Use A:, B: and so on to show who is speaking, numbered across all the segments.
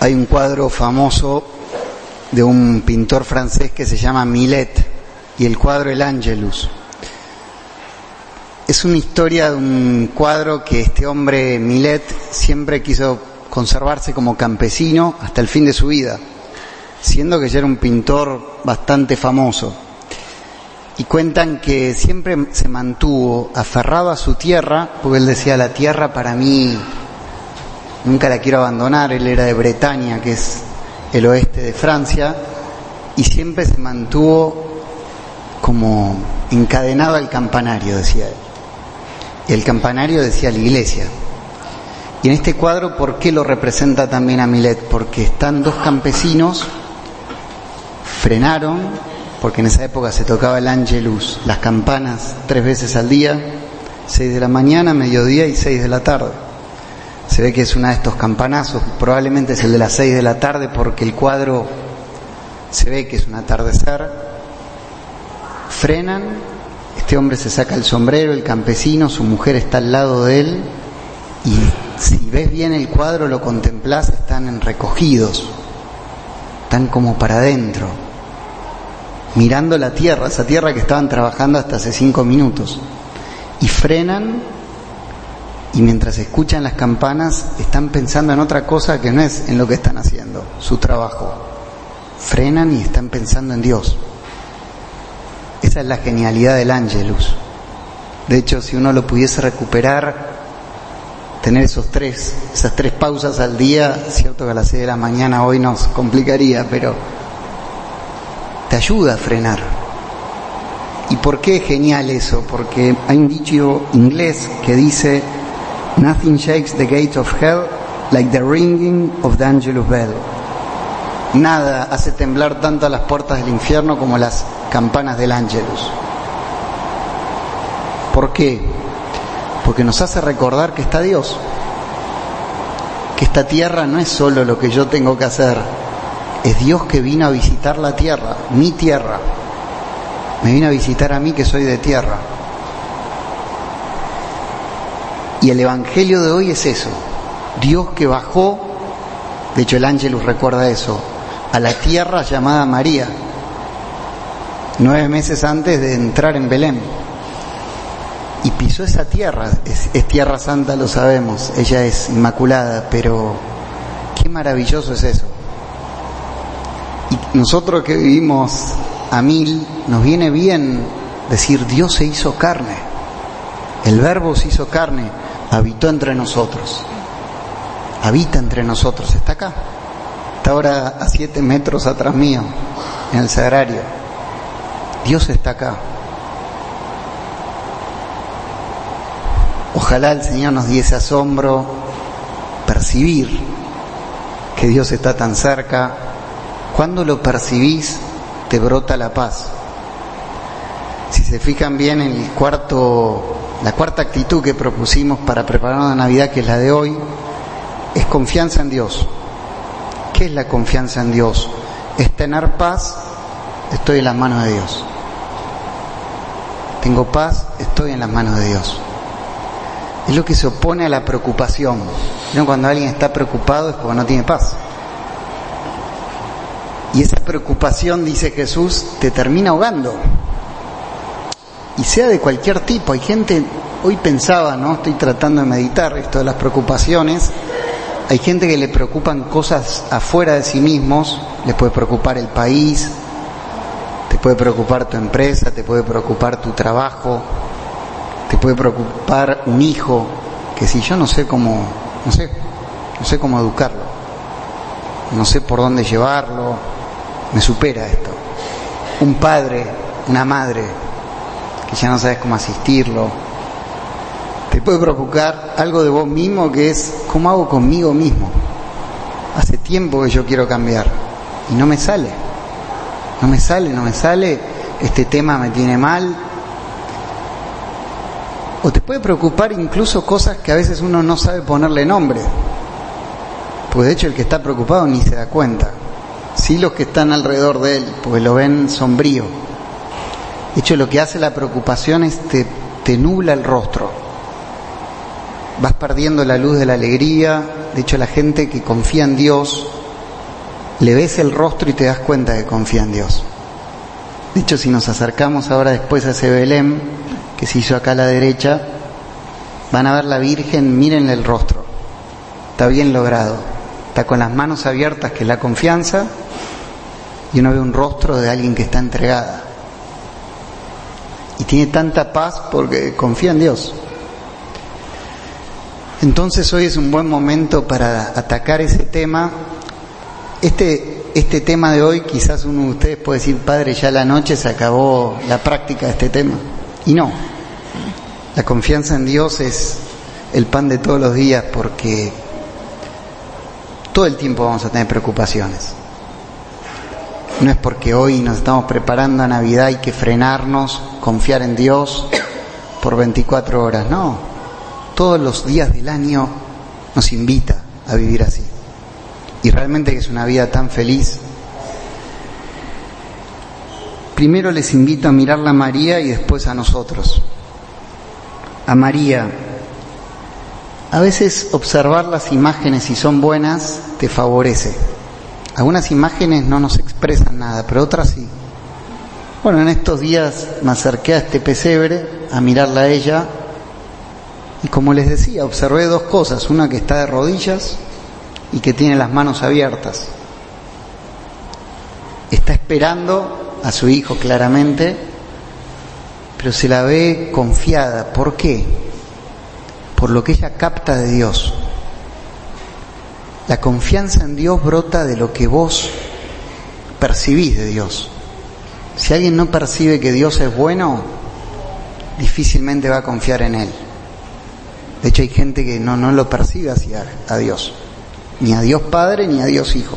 A: Hay un cuadro famoso de un pintor francés que se llama Millet y el cuadro El Angelus. Es una historia de un cuadro que este hombre Millet siempre quiso conservarse como campesino hasta el fin de su vida, siendo que ya era un pintor bastante famoso. Y cuentan que siempre se mantuvo aferrado a su tierra, porque él decía, la tierra para mí nunca la quiero abandonar, él era de Bretaña, que es el oeste de Francia, y siempre se mantuvo como encadenado al campanario, decía él. Y el campanario decía la iglesia. Y en este cuadro, ¿por qué lo representa también a Milet? Porque están dos campesinos, frenaron, porque en esa época se tocaba el Angelus, las campanas tres veces al día, seis de la mañana, mediodía y seis de la tarde se ve que es uno de estos campanazos, probablemente es el de las seis de la tarde porque el cuadro se ve que es un atardecer. Frenan, este hombre se saca el sombrero, el campesino, su mujer está al lado de él y si ves bien el cuadro, lo contemplás, están en recogidos, están como para adentro, mirando la tierra, esa tierra que estaban trabajando hasta hace cinco minutos. Y frenan y mientras escuchan las campanas están pensando en otra cosa que no es en lo que están haciendo, su trabajo. Frenan y están pensando en Dios. Esa es la genialidad del ángelus. De hecho, si uno lo pudiese recuperar, tener esos tres, esas tres pausas al día, cierto que a las seis de la mañana hoy nos complicaría, pero te ayuda a frenar. ¿Y por qué es genial eso? Porque hay un dicho inglés que dice Nothing shakes the gates of hell like the ringing of the angelus bell. Nada hace temblar tanto las puertas del infierno como las campanas del ángelus. ¿Por qué? Porque nos hace recordar que está Dios. Que esta tierra no es solo lo que yo tengo que hacer. Es Dios que vino a visitar la tierra, mi tierra. Me vino a visitar a mí que soy de tierra. Y el Evangelio de hoy es eso. Dios que bajó, de hecho el Ángelus recuerda eso, a la tierra llamada María, nueve meses antes de entrar en Belén. Y pisó esa tierra, es, es tierra santa, lo sabemos, ella es inmaculada, pero qué maravilloso es eso. Y nosotros que vivimos a mil, nos viene bien decir Dios se hizo carne, el verbo se hizo carne habitó entre nosotros. Habita entre nosotros, está acá. Está ahora a siete metros atrás mío, en el sagrario. Dios está acá. Ojalá el Señor nos diese asombro percibir que Dios está tan cerca. Cuando lo percibís, te brota la paz. Si se fijan bien, en el cuarto la cuarta actitud que propusimos para preparar la Navidad, que es la de hoy, es confianza en Dios. ¿Qué es la confianza en Dios? Es tener paz, estoy en las manos de Dios. Tengo paz, estoy en las manos de Dios. Es lo que se opone a la preocupación. Cuando alguien está preocupado es porque no tiene paz. Y esa preocupación, dice Jesús, te termina ahogando y sea de cualquier tipo. Hay gente, hoy pensaba, ¿no? Estoy tratando de meditar esto de las preocupaciones. Hay gente que le preocupan cosas afuera de sí mismos, les puede preocupar el país, te puede preocupar tu empresa, te puede preocupar tu trabajo, te puede preocupar un hijo, que si yo no sé cómo, no sé, no sé cómo educarlo, no sé por dónde llevarlo, me supera esto. Un padre, una madre, que ya no sabes cómo asistirlo. Te puede preocupar algo de vos mismo que es cómo hago conmigo mismo. Hace tiempo que yo quiero cambiar y no me sale. No me sale, no me sale. Este tema me tiene mal. O te puede preocupar incluso cosas que a veces uno no sabe ponerle nombre. Pues de hecho el que está preocupado ni se da cuenta. Sí los que están alrededor de él, porque lo ven sombrío. De hecho, lo que hace la preocupación es te, te nubla el rostro. Vas perdiendo la luz de la alegría. De hecho, la gente que confía en Dios le ves el rostro y te das cuenta que confía en Dios. De hecho, si nos acercamos ahora después a ese Belén que se hizo acá a la derecha, van a ver la Virgen, miren el rostro, está bien logrado, está con las manos abiertas, que es la confianza, y uno ve un rostro de alguien que está entregada. Y tiene tanta paz porque confía en Dios. Entonces hoy es un buen momento para atacar ese tema. Este, este tema de hoy, quizás uno de ustedes puede decir, Padre, ya la noche se acabó la práctica de este tema. Y no, la confianza en Dios es el pan de todos los días porque todo el tiempo vamos a tener preocupaciones. No es porque hoy nos estamos preparando a Navidad, hay que frenarnos, confiar en Dios por 24 horas. No, todos los días del año nos invita a vivir así. Y realmente que es una vida tan feliz. Primero les invito a mirarla a María y después a nosotros. A María. A veces observar las imágenes si son buenas te favorece. Algunas imágenes no nos expresan nada, pero otras sí. Bueno, en estos días me acerqué a este pesebre a mirarla a ella y como les decía, observé dos cosas, una que está de rodillas y que tiene las manos abiertas. Está esperando a su hijo claramente, pero se la ve confiada. ¿Por qué? Por lo que ella capta de Dios. La confianza en Dios brota de lo que vos percibís de Dios. Si alguien no percibe que Dios es bueno, difícilmente va a confiar en Él. De hecho, hay gente que no, no lo percibe hacia a Dios, ni a Dios Padre ni a Dios Hijo.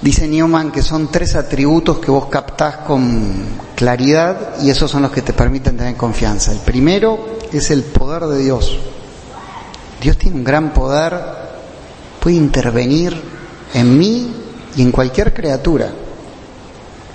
A: Dice Newman que son tres atributos que vos captás con claridad y esos son los que te permiten tener confianza. El primero es el poder de Dios. Dios tiene un gran poder, puede intervenir en mí y en cualquier criatura.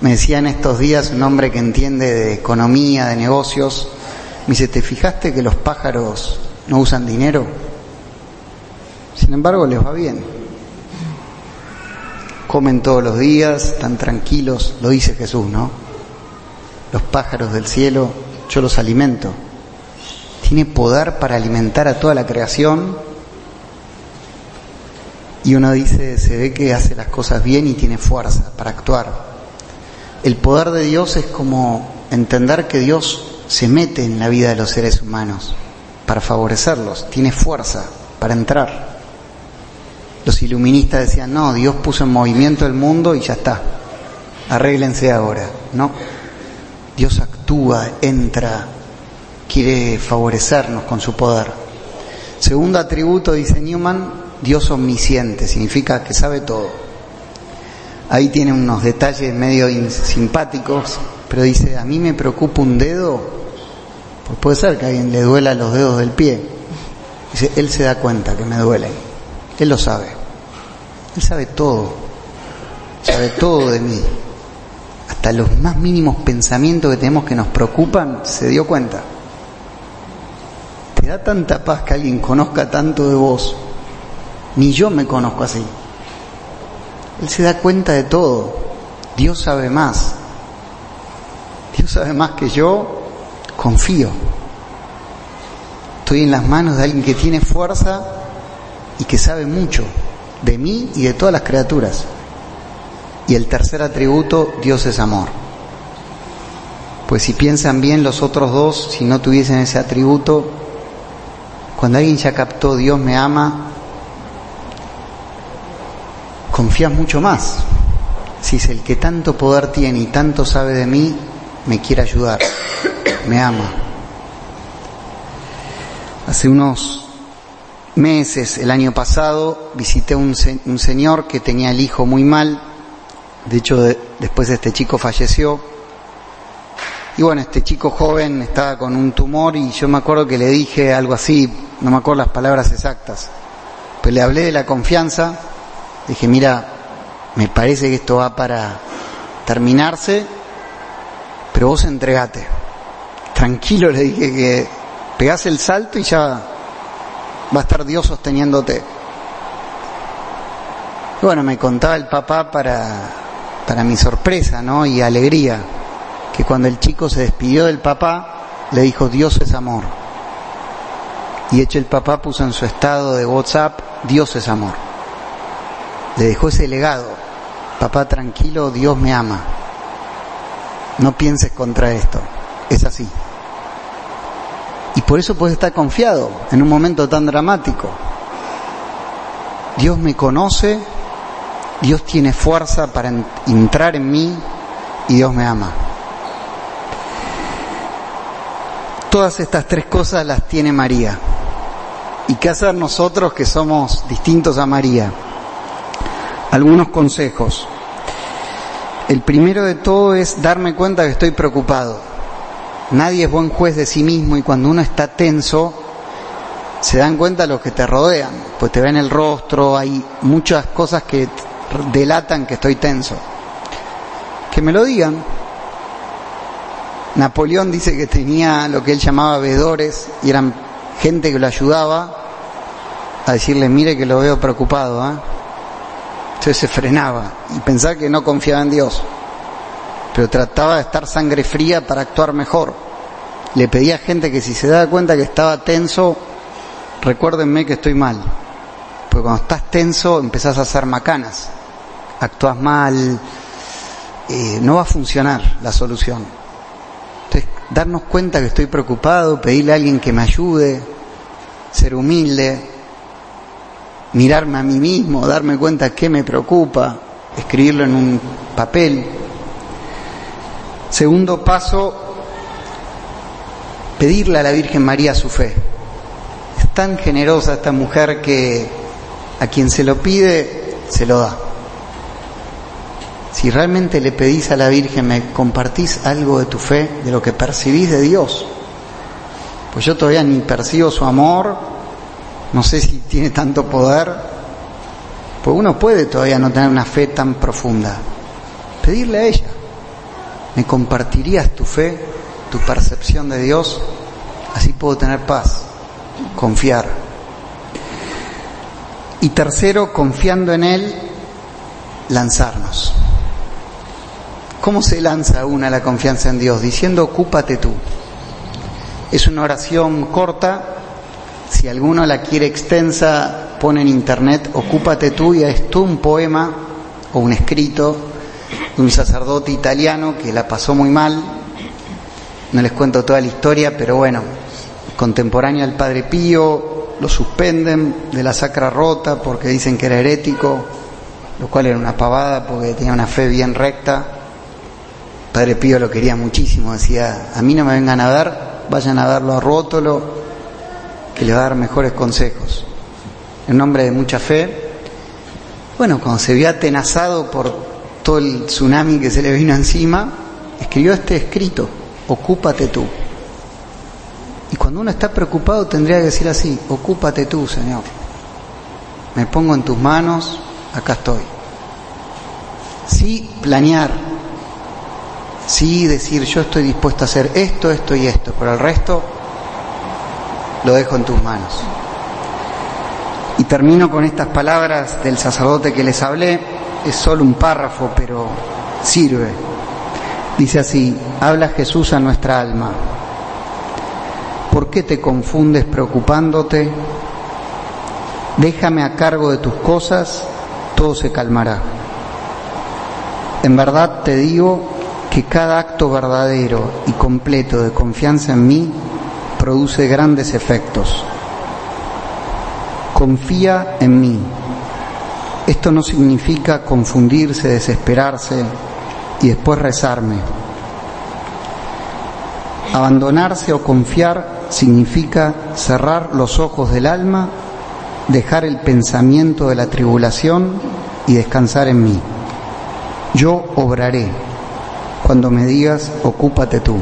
A: Me decía en estos días un hombre que entiende de economía, de negocios, me dice, ¿te fijaste que los pájaros no usan dinero? Sin embargo, les va bien. Comen todos los días, están tranquilos, lo dice Jesús, ¿no? Los pájaros del cielo, yo los alimento. Tiene poder para alimentar a toda la creación. Y uno dice, se ve que hace las cosas bien y tiene fuerza para actuar. El poder de Dios es como entender que Dios se mete en la vida de los seres humanos para favorecerlos, tiene fuerza para entrar. Los iluministas decían, no, Dios puso en movimiento el mundo y ya está, arréglense ahora. No, Dios actúa, entra, quiere favorecernos con su poder. Segundo atributo, dice Newman, Dios omnisciente, significa que sabe todo. Ahí tiene unos detalles medio simpáticos, pero dice, a mí me preocupa un dedo pues puede ser que a alguien le duela los dedos del pie. Dice, él se da cuenta que me duelen. Él lo sabe. Él sabe todo. Sabe todo de mí. Hasta los más mínimos pensamientos que tenemos que nos preocupan, se dio cuenta. Te da tanta paz que alguien conozca tanto de vos. Ni yo me conozco así. Él se da cuenta de todo. Dios sabe más. Dios sabe más que yo confío. Estoy en las manos de alguien que tiene fuerza y que sabe mucho de mí y de todas las criaturas. Y el tercer atributo, Dios es amor. Pues si piensan bien los otros dos, si no tuviesen ese atributo, cuando alguien ya captó Dios me ama, confías mucho más. Si es el que tanto poder tiene y tanto sabe de mí, me quiere ayudar me ama. Hace unos meses, el año pasado, visité un, un señor que tenía el hijo muy mal. De hecho, después este chico falleció. Y bueno, este chico joven estaba con un tumor y yo me acuerdo que le dije algo así, no me acuerdo las palabras exactas, pero le hablé de la confianza, dije, mira, me parece que esto va para terminarse, pero vos entregate tranquilo le dije que pegás el salto y ya va a estar Dios sosteniéndote. Bueno, me contaba el papá para, para mi sorpresa, ¿no? Y alegría, que cuando el chico se despidió del papá, le dijo, Dios es amor. Y hecho el papá puso en su estado de WhatsApp, Dios es amor. Le dejó ese legado, papá tranquilo, Dios me ama. No pienses contra esto, es así. Y por eso puedes estar confiado en un momento tan dramático. Dios me conoce, Dios tiene fuerza para entrar en mí y Dios me ama. Todas estas tres cosas las tiene María. ¿Y qué hacer nosotros que somos distintos a María? Algunos consejos. El primero de todo es darme cuenta que estoy preocupado. Nadie es buen juez de sí mismo y cuando uno está tenso, se dan cuenta los que te rodean, pues te ven el rostro, hay muchas cosas que delatan que estoy tenso. Que me lo digan, Napoleón dice que tenía lo que él llamaba vedores y eran gente que lo ayudaba a decirle, mire que lo veo preocupado. ¿eh? Entonces se frenaba y pensaba que no confiaba en Dios, pero trataba de estar sangre fría para actuar mejor. Le pedía a gente que si se daba cuenta que estaba tenso, recuérdenme que estoy mal. Porque cuando estás tenso empezás a hacer macanas, actúas mal, eh, no va a funcionar la solución darnos cuenta que estoy preocupado, pedirle a alguien que me ayude, ser humilde, mirarme a mí mismo, darme cuenta qué me preocupa, escribirlo en un papel. Segundo paso, pedirle a la Virgen María su fe. Es tan generosa esta mujer que a quien se lo pide, se lo da. Si realmente le pedís a la Virgen, me compartís algo de tu fe, de lo que percibís de Dios. Pues yo todavía ni percibo su amor, no sé si tiene tanto poder, pues uno puede todavía no tener una fe tan profunda. Pedirle a ella, ¿me compartirías tu fe, tu percepción de Dios? Así puedo tener paz, confiar. Y tercero, confiando en Él, lanzarnos. ¿Cómo se lanza una la confianza en Dios? Diciendo, ocúpate tú. Es una oración corta, si alguno la quiere extensa, pone en internet, ocúpate tú y es tú un poema o un escrito de un sacerdote italiano que la pasó muy mal. No les cuento toda la historia, pero bueno, contemporáneo al Padre Pío, lo suspenden de la Sacra Rota porque dicen que era herético, lo cual era una pavada porque tenía una fe bien recta. Padre Pío lo quería muchísimo, decía, a mí no me vengan a ver, vayan a verlo a Rótolo, que le va a dar mejores consejos. En nombre de mucha fe, bueno, cuando se vio atenazado por todo el tsunami que se le vino encima, escribió este escrito, ocúpate tú. Y cuando uno está preocupado tendría que decir así, ocúpate tú, Señor. Me pongo en tus manos, acá estoy. Sí, planear, Sí decir yo estoy dispuesto a hacer esto, esto y esto, pero el resto lo dejo en tus manos. Y termino con estas palabras del sacerdote que les hablé, es solo un párrafo, pero sirve. Dice así, habla Jesús a nuestra alma. ¿Por qué te confundes preocupándote? Déjame a cargo de tus cosas, todo se calmará. En verdad te digo que cada acto verdadero y completo de confianza en mí produce grandes efectos. Confía en mí. Esto no significa confundirse, desesperarse y después rezarme. Abandonarse o confiar significa cerrar los ojos del alma, dejar el pensamiento de la tribulación y descansar en mí. Yo obraré cuando me digas, ocúpate tú.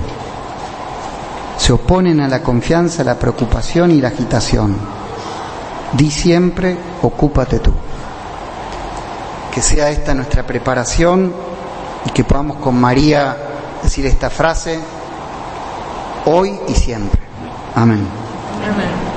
A: Se oponen a la confianza, la preocupación y la agitación. Di siempre, ocúpate tú. Que sea esta nuestra preparación y que podamos con María decir esta frase hoy y siempre. Amén. Amén.